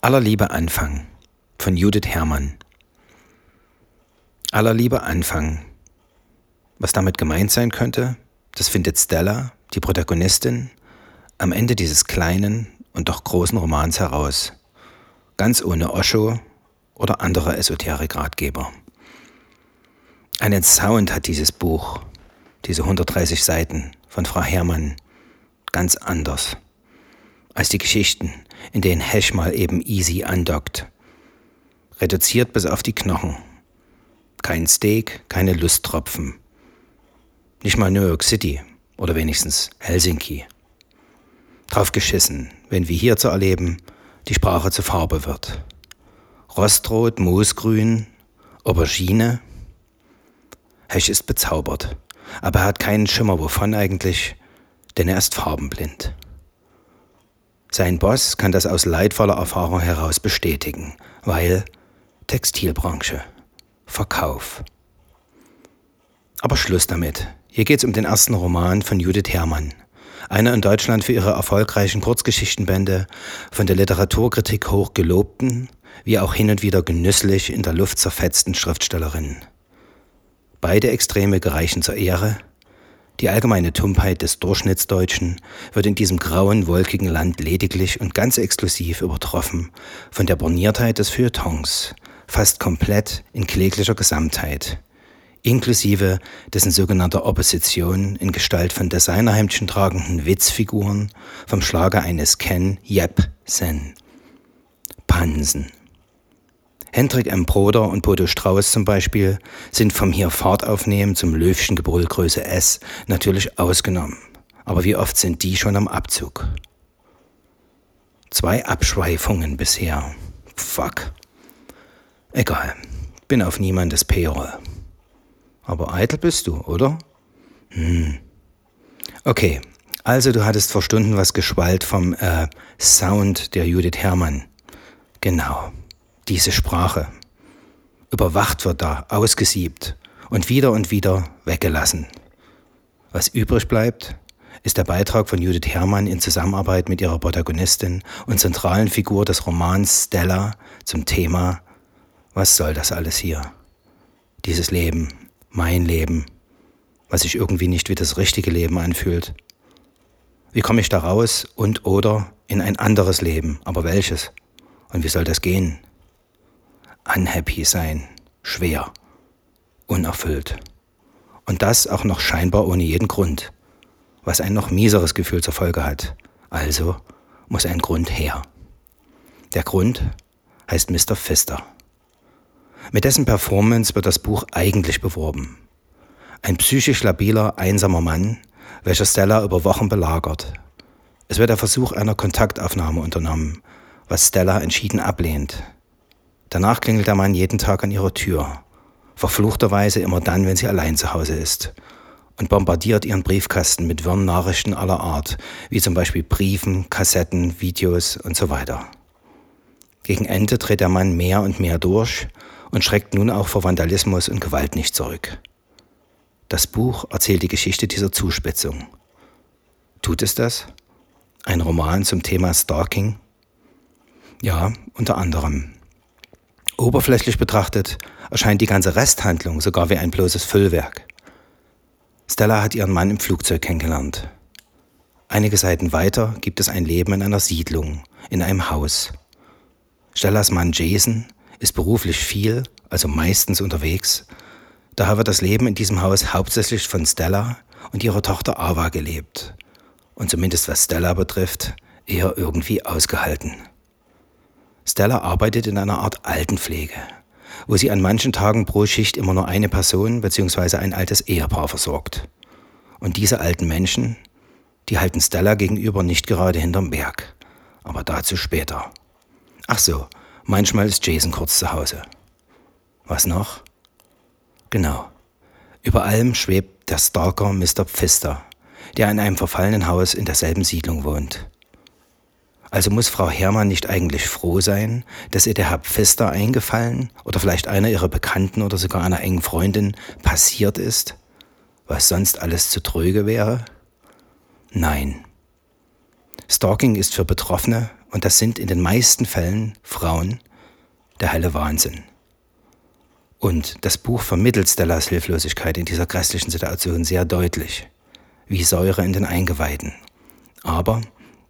Aller Liebe Anfang von Judith Herrmann. Aller Liebe Anfang. Was damit gemeint sein könnte, das findet Stella, die Protagonistin, am Ende dieses kleinen und doch großen Romans heraus. Ganz ohne Osho oder andere Esoterik-Ratgeber. Einen Sound hat dieses Buch, diese 130 Seiten von Frau Herrmann, ganz anders als die Geschichten, in denen Hash mal eben easy andockt. Reduziert bis auf die Knochen. Kein Steak, keine Lusttropfen. Nicht mal New York City oder wenigstens Helsinki. Drauf geschissen, wenn wie hier zu erleben, die Sprache zur Farbe wird. Rostrot, Moosgrün, Aubergine. Hesch ist bezaubert, aber er hat keinen Schimmer wovon eigentlich, denn er ist farbenblind. Sein Boss kann das aus leidvoller Erfahrung heraus bestätigen, weil Textilbranche, Verkauf. Aber Schluss damit. Hier geht es um den ersten Roman von Judith Herrmann. Einer in Deutschland für ihre erfolgreichen Kurzgeschichtenbände von der Literaturkritik hoch gelobten, wie auch hin und wieder genüsslich in der Luft zerfetzten Schriftstellerin. Beide Extreme gereichen zur Ehre, die allgemeine Tumpheit des Durchschnittsdeutschen wird in diesem grauen, wolkigen Land lediglich und ganz exklusiv übertroffen von der Borniertheit des Feuilletons, fast komplett in kläglicher Gesamtheit, inklusive dessen sogenannter Opposition in Gestalt von Designerhemdchen tragenden Witzfiguren vom Schlager eines Ken Jebsen. Pansen. Hendrik M. Broder und Bodo Strauß zum Beispiel sind vom hier Fahrt aufnehmen zum Löwchen Gebrüll S natürlich ausgenommen. Aber wie oft sind die schon am Abzug? Zwei Abschweifungen bisher. Fuck. Egal. Bin auf niemandes Payroll. Aber eitel bist du, oder? Hm. Okay. Also du hattest vor Stunden was geschwallt vom äh, Sound der Judith Herrmann. Genau diese Sprache. Überwacht wird da, ausgesiebt und wieder und wieder weggelassen. Was übrig bleibt, ist der Beitrag von Judith Herrmann in Zusammenarbeit mit ihrer Protagonistin und zentralen Figur des Romans Stella zum Thema Was soll das alles hier? Dieses Leben, mein Leben, was sich irgendwie nicht wie das richtige Leben anfühlt. Wie komme ich da raus und oder in ein anderes Leben, aber welches? Und wie soll das gehen? Unhappy sein, schwer, unerfüllt. Und das auch noch scheinbar ohne jeden Grund, was ein noch mieseres Gefühl zur Folge hat. Also muss ein Grund her. Der Grund heißt Mr. Pfister. Mit dessen Performance wird das Buch eigentlich beworben. Ein psychisch labiler, einsamer Mann, welcher Stella über Wochen belagert. Es wird der Versuch einer Kontaktaufnahme unternommen, was Stella entschieden ablehnt. Danach klingelt der Mann jeden Tag an ihrer Tür, verfluchterweise immer dann, wenn sie allein zu Hause ist, und bombardiert ihren Briefkasten mit wirren Nachrichten aller Art, wie zum Beispiel Briefen, Kassetten, Videos und so weiter. Gegen Ende dreht der Mann mehr und mehr durch und schreckt nun auch vor Vandalismus und Gewalt nicht zurück. Das Buch erzählt die Geschichte dieser Zuspitzung. Tut es das? Ein Roman zum Thema Stalking? Ja, unter anderem. Oberflächlich betrachtet erscheint die ganze Resthandlung sogar wie ein bloßes Füllwerk. Stella hat ihren Mann im Flugzeug kennengelernt. Einige Seiten weiter gibt es ein Leben in einer Siedlung, in einem Haus. Stellas Mann Jason ist beruflich viel, also meistens unterwegs. Daher wird das Leben in diesem Haus hauptsächlich von Stella und ihrer Tochter Ava gelebt. Und zumindest was Stella betrifft, eher irgendwie ausgehalten. Stella arbeitet in einer Art Altenpflege, wo sie an manchen Tagen pro Schicht immer nur eine Person bzw. ein altes Ehepaar versorgt. Und diese alten Menschen, die halten Stella gegenüber nicht gerade hinterm Berg. Aber dazu später. Ach so, manchmal ist Jason kurz zu Hause. Was noch? Genau. Über allem schwebt der Stalker Mr. Pfister, der in einem verfallenen Haus in derselben Siedlung wohnt. Also muss Frau Herrmann nicht eigentlich froh sein, dass ihr der Herr Pfister eingefallen oder vielleicht einer ihrer Bekannten oder sogar einer engen Freundin passiert ist, was sonst alles zu tröge wäre? Nein. Stalking ist für Betroffene und das sind in den meisten Fällen Frauen, der helle Wahnsinn. Und das Buch vermittelt Stellas Hilflosigkeit in dieser grässlichen Situation sehr deutlich, wie Säure in den Eingeweiden. Aber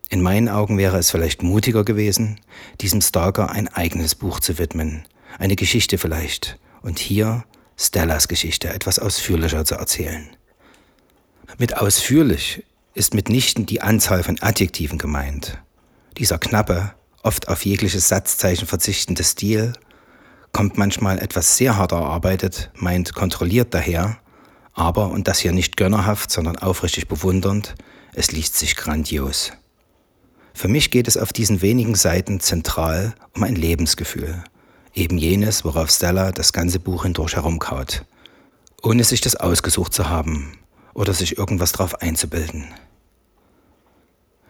in meinen Augen wäre es vielleicht mutiger gewesen, diesem Stalker ein eigenes Buch zu widmen, eine Geschichte vielleicht, und hier Stellas Geschichte etwas ausführlicher zu erzählen. Mit ausführlich ist mitnichten die Anzahl von Adjektiven gemeint. Dieser knappe, oft auf jegliches Satzzeichen verzichtende Stil kommt manchmal etwas sehr hart erarbeitet, meint kontrolliert daher, aber, und das hier nicht gönnerhaft, sondern aufrichtig bewundernd, es liest sich grandios. Für mich geht es auf diesen wenigen Seiten zentral um ein Lebensgefühl, eben jenes, worauf Stella das ganze Buch hindurch herumkaut, ohne sich das ausgesucht zu haben oder sich irgendwas drauf einzubilden.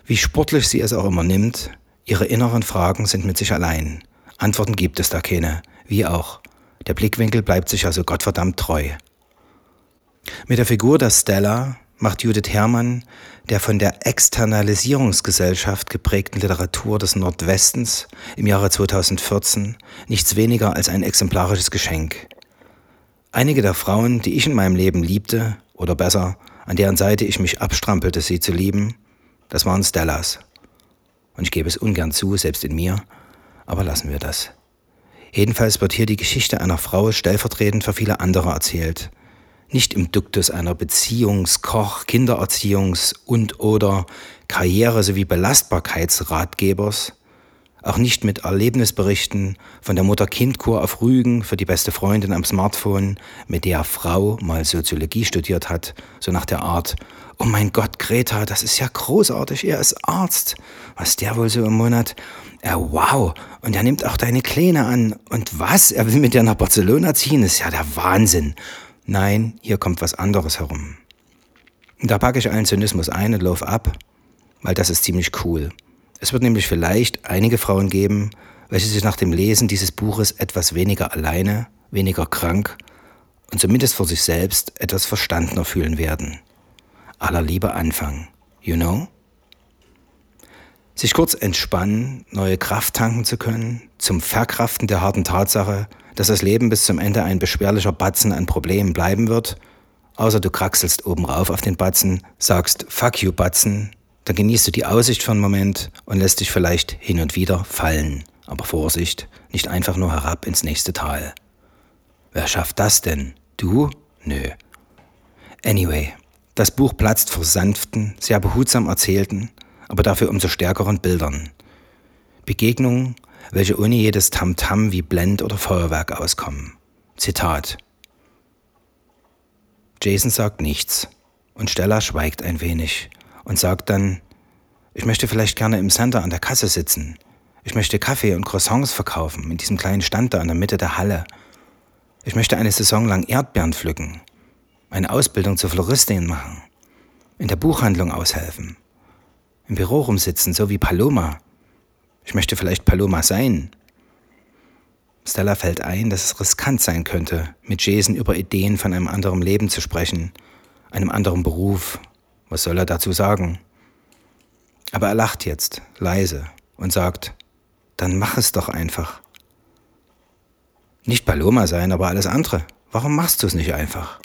Wie sportlich sie es auch immer nimmt, ihre inneren Fragen sind mit sich allein. Antworten gibt es da keine, wie auch. Der Blickwinkel bleibt sich also gottverdammt treu. Mit der Figur der Stella macht Judith Herrmann der von der Externalisierungsgesellschaft geprägten Literatur des Nordwestens im Jahre 2014 nichts weniger als ein exemplarisches Geschenk. Einige der Frauen, die ich in meinem Leben liebte, oder besser, an deren Seite ich mich abstrampelte, sie zu lieben, das waren Stellas. Und ich gebe es ungern zu, selbst in mir, aber lassen wir das. Jedenfalls wird hier die Geschichte einer Frau stellvertretend für viele andere erzählt. Nicht im Duktus einer Beziehungs-, Koch-, Kindererziehungs- und oder Karriere- sowie Belastbarkeitsratgebers, auch nicht mit Erlebnisberichten von der Mutter-Kind-Kur auf Rügen für die beste Freundin am Smartphone, mit der Frau mal Soziologie studiert hat, so nach der Art, oh mein Gott, Greta, das ist ja großartig, er ist Arzt. Was der wohl so im Monat? Ja, wow. Und er nimmt auch deine Kleine an. Und was? Er will mit dir nach Barcelona ziehen? Das ist ja der Wahnsinn. Nein, hier kommt was anderes herum. Und da packe ich allen Zynismus ein und lauf ab, weil das ist ziemlich cool. Es wird nämlich vielleicht einige Frauen geben, welche sich nach dem Lesen dieses Buches etwas weniger alleine, weniger krank und zumindest vor sich selbst etwas verstandener fühlen werden. Aller Liebe Anfang, you know? sich kurz entspannen, neue Kraft tanken zu können, zum Verkraften der harten Tatsache, dass das Leben bis zum Ende ein beschwerlicher Batzen an Problemen bleiben wird, außer du kraxelst oben rauf auf den Batzen, sagst Fuck you Batzen, dann genießt du die Aussicht für einen Moment und lässt dich vielleicht hin und wieder fallen. Aber Vorsicht, nicht einfach nur herab ins nächste Tal. Wer schafft das denn? Du? Nö. Anyway, das Buch platzt vor sanften, sehr behutsam erzählten, aber dafür umso stärkeren Bildern. Begegnungen, welche ohne jedes Tamtam -Tam wie Blend oder Feuerwerk auskommen. Zitat. Jason sagt nichts und Stella schweigt ein wenig und sagt dann, ich möchte vielleicht gerne im Center an der Kasse sitzen. Ich möchte Kaffee und Croissants verkaufen in diesem kleinen Stand da in der Mitte der Halle. Ich möchte eine Saison lang Erdbeeren pflücken, eine Ausbildung zur Floristin machen, in der Buchhandlung aushelfen im Büro rumsitzen, so wie Paloma. Ich möchte vielleicht Paloma sein. Stella fällt ein, dass es riskant sein könnte, mit Jason über Ideen von einem anderen Leben zu sprechen, einem anderen Beruf. Was soll er dazu sagen? Aber er lacht jetzt, leise, und sagt, dann mach es doch einfach. Nicht Paloma sein, aber alles andere. Warum machst du es nicht einfach?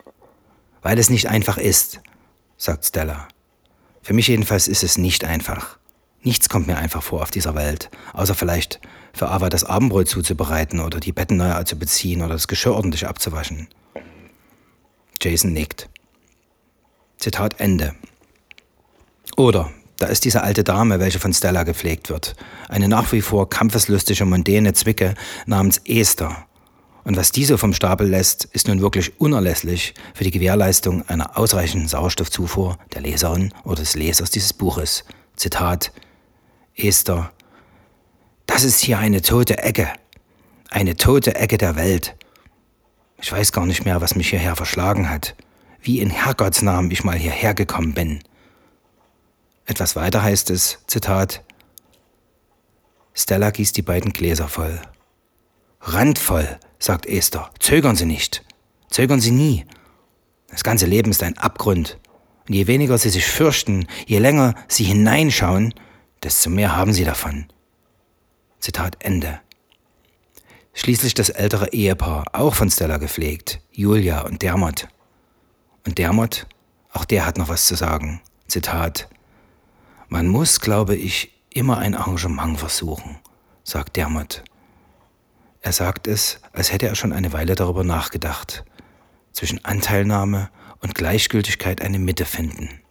Weil es nicht einfach ist, sagt Stella. Für mich jedenfalls ist es nicht einfach. Nichts kommt mir einfach vor auf dieser Welt, außer vielleicht für Ava das Abendbrot zuzubereiten oder die Betten neu zu beziehen oder das Geschirr ordentlich abzuwaschen. Jason nickt. Zitat Ende. Oder da ist diese alte Dame, welche von Stella gepflegt wird. Eine nach wie vor kampfeslustige, mondäne Zwicke namens Esther, und was diese vom Stapel lässt, ist nun wirklich unerlässlich für die Gewährleistung einer ausreichenden Sauerstoffzufuhr der Leserin oder des Lesers dieses Buches. Zitat Esther, das ist hier eine tote Ecke, eine tote Ecke der Welt. Ich weiß gar nicht mehr, was mich hierher verschlagen hat, wie in Herrgottsnamen ich mal hierher gekommen bin. Etwas weiter heißt es, Zitat, Stella gießt die beiden Gläser voll. Randvoll, sagt Esther. Zögern Sie nicht. Zögern Sie nie. Das ganze Leben ist ein Abgrund. Und je weniger Sie sich fürchten, je länger Sie hineinschauen, desto mehr haben Sie davon. Zitat Ende. Schließlich das ältere Ehepaar, auch von Stella gepflegt, Julia und Dermot. Und Dermot, auch der hat noch was zu sagen. Zitat. Man muss, glaube ich, immer ein Arrangement versuchen, sagt Dermot. Er sagt es, als hätte er schon eine Weile darüber nachgedacht. Zwischen Anteilnahme und Gleichgültigkeit eine Mitte finden.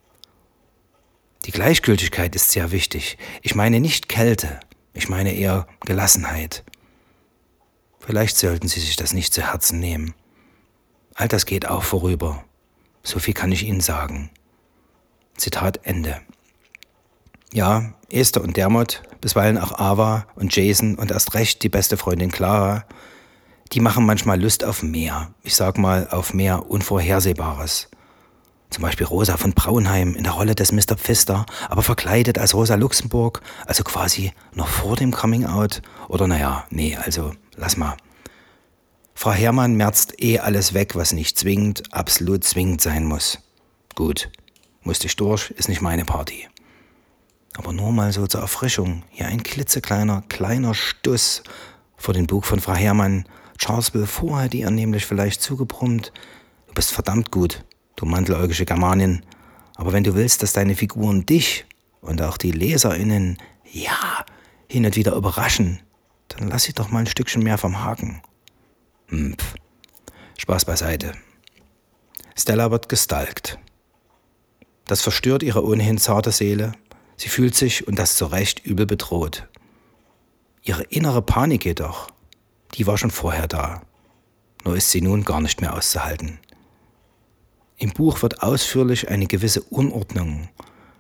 Die Gleichgültigkeit ist sehr wichtig. Ich meine nicht Kälte, ich meine eher Gelassenheit. Vielleicht sollten Sie sich das nicht zu Herzen nehmen. All das geht auch vorüber. So viel kann ich Ihnen sagen. Zitat Ende. Ja, Esther und Dermot, bisweilen auch Ava und Jason und erst recht die beste Freundin Clara, die machen manchmal Lust auf mehr. Ich sag mal auf mehr Unvorhersehbares. Zum Beispiel Rosa von Braunheim in der Rolle des Mr. Pfister, aber verkleidet als Rosa Luxemburg, also quasi noch vor dem Coming Out. Oder naja, nee, also lass mal. Frau Herrmann merzt eh alles weg, was nicht zwingend, absolut zwingend sein muss. Gut, musste ich durch, ist nicht meine Party. Aber nur mal so zur Erfrischung, hier ein klitzekleiner, kleiner Stuss vor den Bug von Frau Herrmann. Charles will vorher die er nämlich vielleicht zugebrummt. Du bist verdammt gut, du manteläugische Germanin. Aber wenn du willst, dass deine Figuren dich und auch die LeserInnen, ja, hin und wieder überraschen, dann lass sie doch mal ein Stückchen mehr vom Haken. Hm, Spaß beiseite. Stella wird gestalkt. Das verstört ihre ohnehin zarte Seele. Sie fühlt sich, und das zu Recht, übel bedroht. Ihre innere Panik jedoch, die war schon vorher da. Nur ist sie nun gar nicht mehr auszuhalten. Im Buch wird ausführlich eine gewisse Unordnung,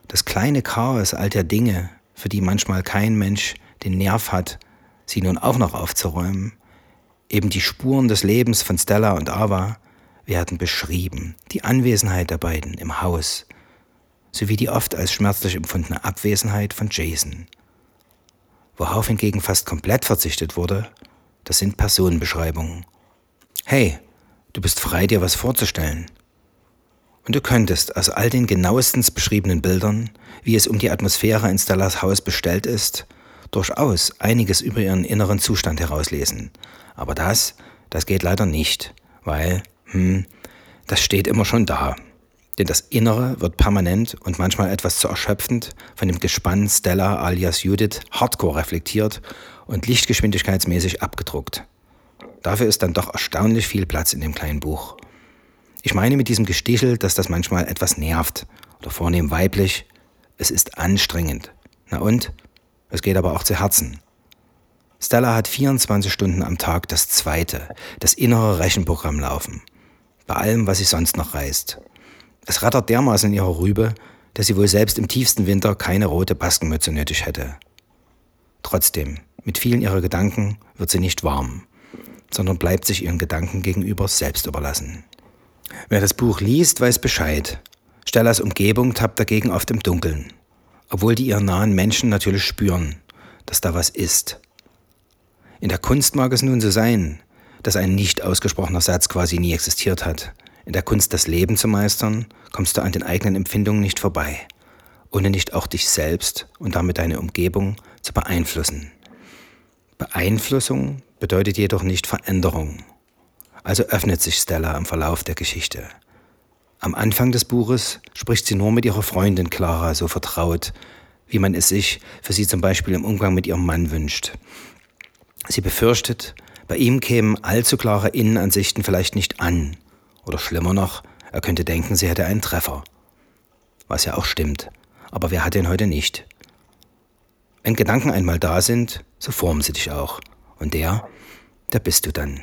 das kleine Chaos all der Dinge, für die manchmal kein Mensch den Nerv hat, sie nun auch noch aufzuräumen, eben die Spuren des Lebens von Stella und Ava werden beschrieben, die Anwesenheit der beiden im Haus, sowie die oft als schmerzlich empfundene Abwesenheit von Jason. Worauf hingegen fast komplett verzichtet wurde, das sind Personenbeschreibungen. Hey, du bist frei, dir was vorzustellen. Und du könntest aus all den genauestens beschriebenen Bildern, wie es um die Atmosphäre in Stellas Haus bestellt ist, durchaus einiges über ihren inneren Zustand herauslesen. Aber das, das geht leider nicht, weil, hm, das steht immer schon da. Denn das Innere wird permanent und manchmal etwas zu erschöpfend von dem Gespann Stella alias Judith hardcore reflektiert und lichtgeschwindigkeitsmäßig abgedruckt. Dafür ist dann doch erstaunlich viel Platz in dem kleinen Buch. Ich meine mit diesem Gestichel, dass das manchmal etwas nervt oder vornehm weiblich. Es ist anstrengend. Na und? Es geht aber auch zu Herzen. Stella hat 24 Stunden am Tag das zweite, das innere Rechenprogramm laufen. Bei allem, was sie sonst noch reißt. Es rattert dermaßen in ihrer Rübe, dass sie wohl selbst im tiefsten Winter keine rote Baskenmütze nötig hätte. Trotzdem, mit vielen ihrer Gedanken wird sie nicht warm, sondern bleibt sich ihren Gedanken gegenüber selbst überlassen. Wer das Buch liest, weiß Bescheid. Stellas Umgebung tappt dagegen oft im Dunkeln, obwohl die ihr nahen Menschen natürlich spüren, dass da was ist. In der Kunst mag es nun so sein, dass ein nicht ausgesprochener Satz quasi nie existiert hat, in der Kunst, das Leben zu meistern, kommst du an den eigenen Empfindungen nicht vorbei, ohne nicht auch dich selbst und damit deine Umgebung zu beeinflussen. Beeinflussung bedeutet jedoch nicht Veränderung. Also öffnet sich Stella im Verlauf der Geschichte. Am Anfang des Buches spricht sie nur mit ihrer Freundin Clara so vertraut, wie man es sich für sie zum Beispiel im Umgang mit ihrem Mann wünscht. Sie befürchtet, bei ihm kämen allzu klare Innenansichten vielleicht nicht an oder schlimmer noch, er könnte denken, sie hätte einen Treffer. Was ja auch stimmt. Aber wer hat den heute nicht? Wenn Gedanken einmal da sind, so formen sie dich auch. Und der, der bist du dann.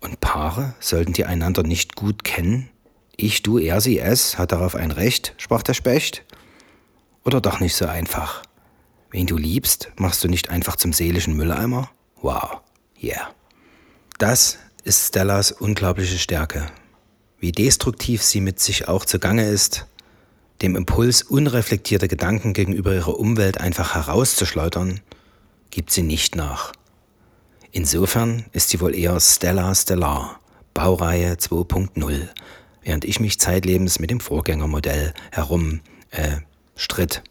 Und Paare sollten die einander nicht gut kennen? Ich, du, er, sie, es, hat darauf ein Recht, sprach der Specht. Oder doch nicht so einfach? Wen du liebst, machst du nicht einfach zum seelischen Mülleimer? Wow, yeah. Das ist Stellas unglaubliche Stärke wie destruktiv sie mit sich auch zugange ist, dem Impuls, unreflektierte Gedanken gegenüber ihrer Umwelt einfach herauszuschleudern, gibt sie nicht nach. Insofern ist sie wohl eher Stella Stellar, Baureihe 2.0, während ich mich zeitlebens mit dem Vorgängermodell herum äh, stritt.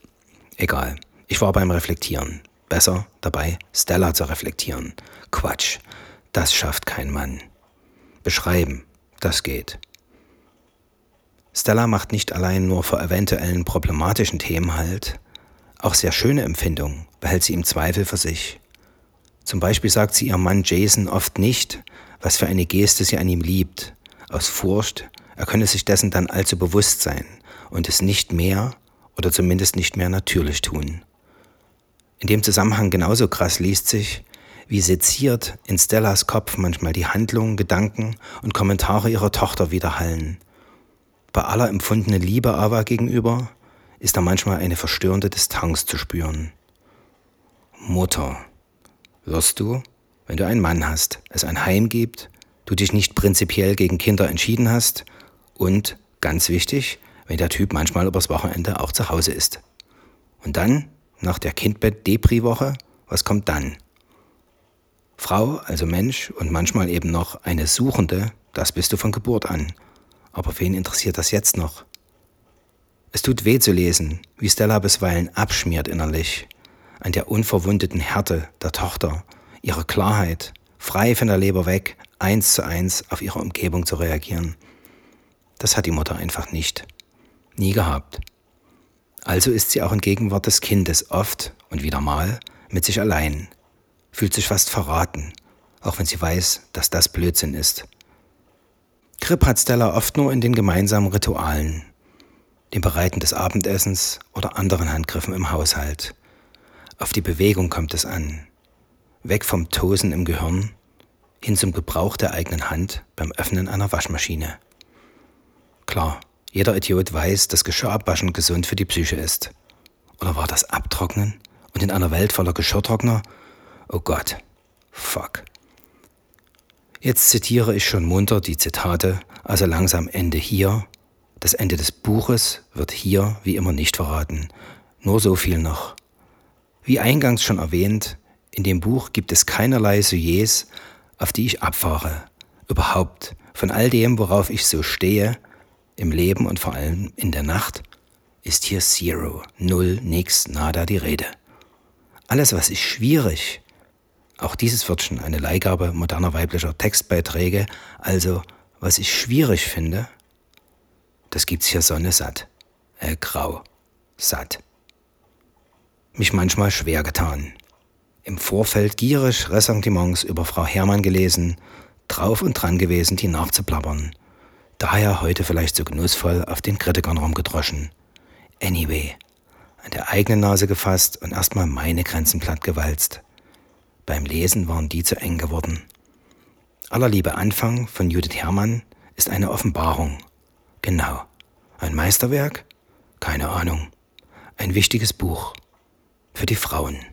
Egal, ich war beim Reflektieren. besser dabei, Stella zu reflektieren. Quatsch, das schafft kein Mann. Beschreiben, das geht. Stella macht nicht allein nur vor eventuellen problematischen Themen Halt, auch sehr schöne Empfindungen behält sie im Zweifel für sich. Zum Beispiel sagt sie ihrem Mann Jason oft nicht, was für eine Geste sie an ihm liebt, aus Furcht, er könne sich dessen dann allzu bewusst sein und es nicht mehr oder zumindest nicht mehr natürlich tun. In dem Zusammenhang genauso krass liest sich, wie seziert in Stellas Kopf manchmal die Handlungen, Gedanken und Kommentare ihrer Tochter widerhallen. Bei aller empfundenen Liebe Ava gegenüber ist da manchmal eine verstörende Distanz zu spüren. Mutter, wirst du, wenn du einen Mann hast, es ein Heim gibt, du dich nicht prinzipiell gegen Kinder entschieden hast und, ganz wichtig, wenn der Typ manchmal übers Wochenende auch zu Hause ist. Und dann, nach der Kindbett-Depri-Woche, was kommt dann? Frau, also Mensch und manchmal eben noch eine Suchende, das bist du von Geburt an. Aber wen interessiert das jetzt noch? Es tut weh zu lesen, wie Stella bisweilen abschmiert innerlich, an der unverwundeten Härte der Tochter, ihrer Klarheit, frei von der Leber weg, eins zu eins auf ihre Umgebung zu reagieren. Das hat die Mutter einfach nicht. Nie gehabt. Also ist sie auch in Gegenwart des Kindes oft und wieder mal mit sich allein, fühlt sich fast verraten, auch wenn sie weiß, dass das Blödsinn ist. Grip hat Stella oft nur in den gemeinsamen Ritualen, dem Bereiten des Abendessens oder anderen Handgriffen im Haushalt. Auf die Bewegung kommt es an. Weg vom Tosen im Gehirn hin zum Gebrauch der eigenen Hand beim Öffnen einer Waschmaschine. Klar, jeder Idiot weiß, dass Geschirrabwaschen gesund für die Psyche ist. Oder war das Abtrocknen? Und in einer Welt voller Geschirrtrockner? Oh Gott, fuck. Jetzt zitiere ich schon munter die Zitate, also langsam Ende hier. Das Ende des Buches wird hier wie immer nicht verraten. Nur so viel noch. Wie eingangs schon erwähnt, in dem Buch gibt es keinerlei Sujets, auf die ich abfahre. Überhaupt von all dem, worauf ich so stehe, im Leben und vor allem in der Nacht, ist hier Zero, Null, nix, nada die Rede. Alles, was ich schwierig, auch dieses wird schon eine Leihgabe moderner weiblicher Textbeiträge, also was ich schwierig finde, das gibt's hier Sonne satt, äh, grau, satt. Mich manchmal schwer getan. Im Vorfeld gierig Ressentiments über Frau Hermann gelesen, drauf und dran gewesen, die nachzuplappern. Daher heute vielleicht so genussvoll auf den Kritikern rumgedroschen. Anyway, an der eigenen Nase gefasst und erstmal meine Grenzen platt gewalzt. Beim Lesen waren die zu eng geworden. Allerliebe Anfang von Judith Herrmann ist eine Offenbarung. Genau. Ein Meisterwerk? Keine Ahnung. Ein wichtiges Buch. Für die Frauen.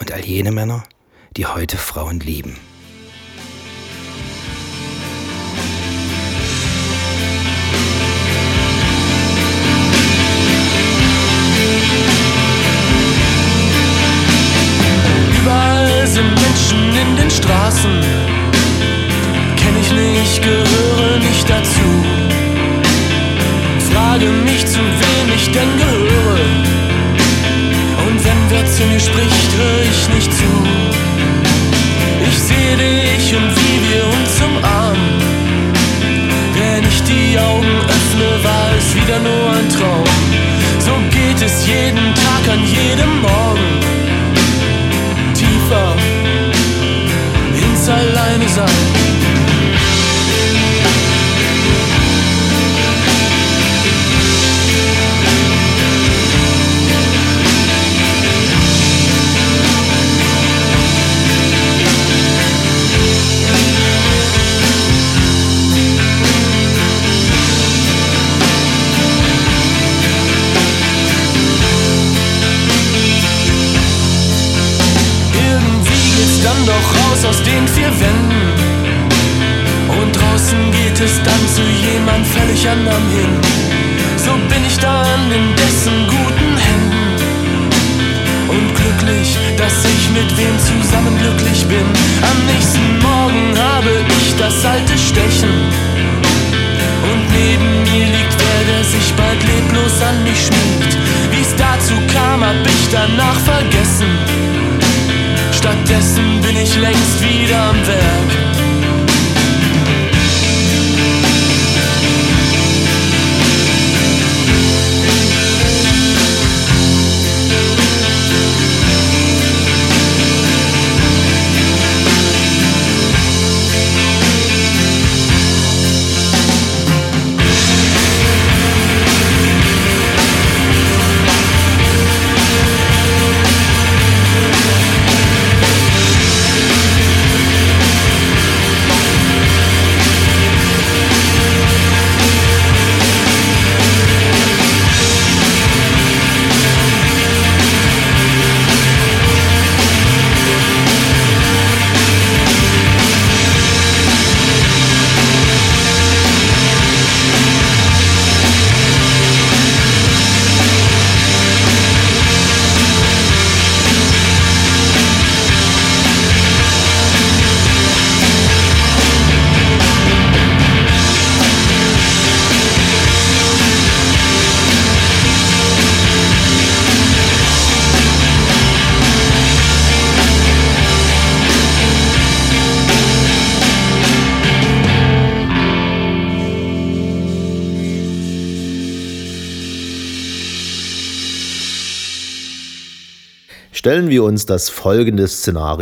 Und all jene Männer, die heute Frauen lieben. Raus aus den vier Wänden. Und draußen geht es dann zu jemand völlig anderem hin. So bin ich dann in dessen guten Händen. Und glücklich, dass ich mit wem zusammen glücklich bin. Am nächsten Morgen habe ich das alte Stechen. Und neben mir liegt wer, der sich bald leblos an mich schmiegt. Wie es dazu kam, hab ich danach vergessen. Stattdessen bin ich längst wieder am Werk. Wir uns das folgende Szenario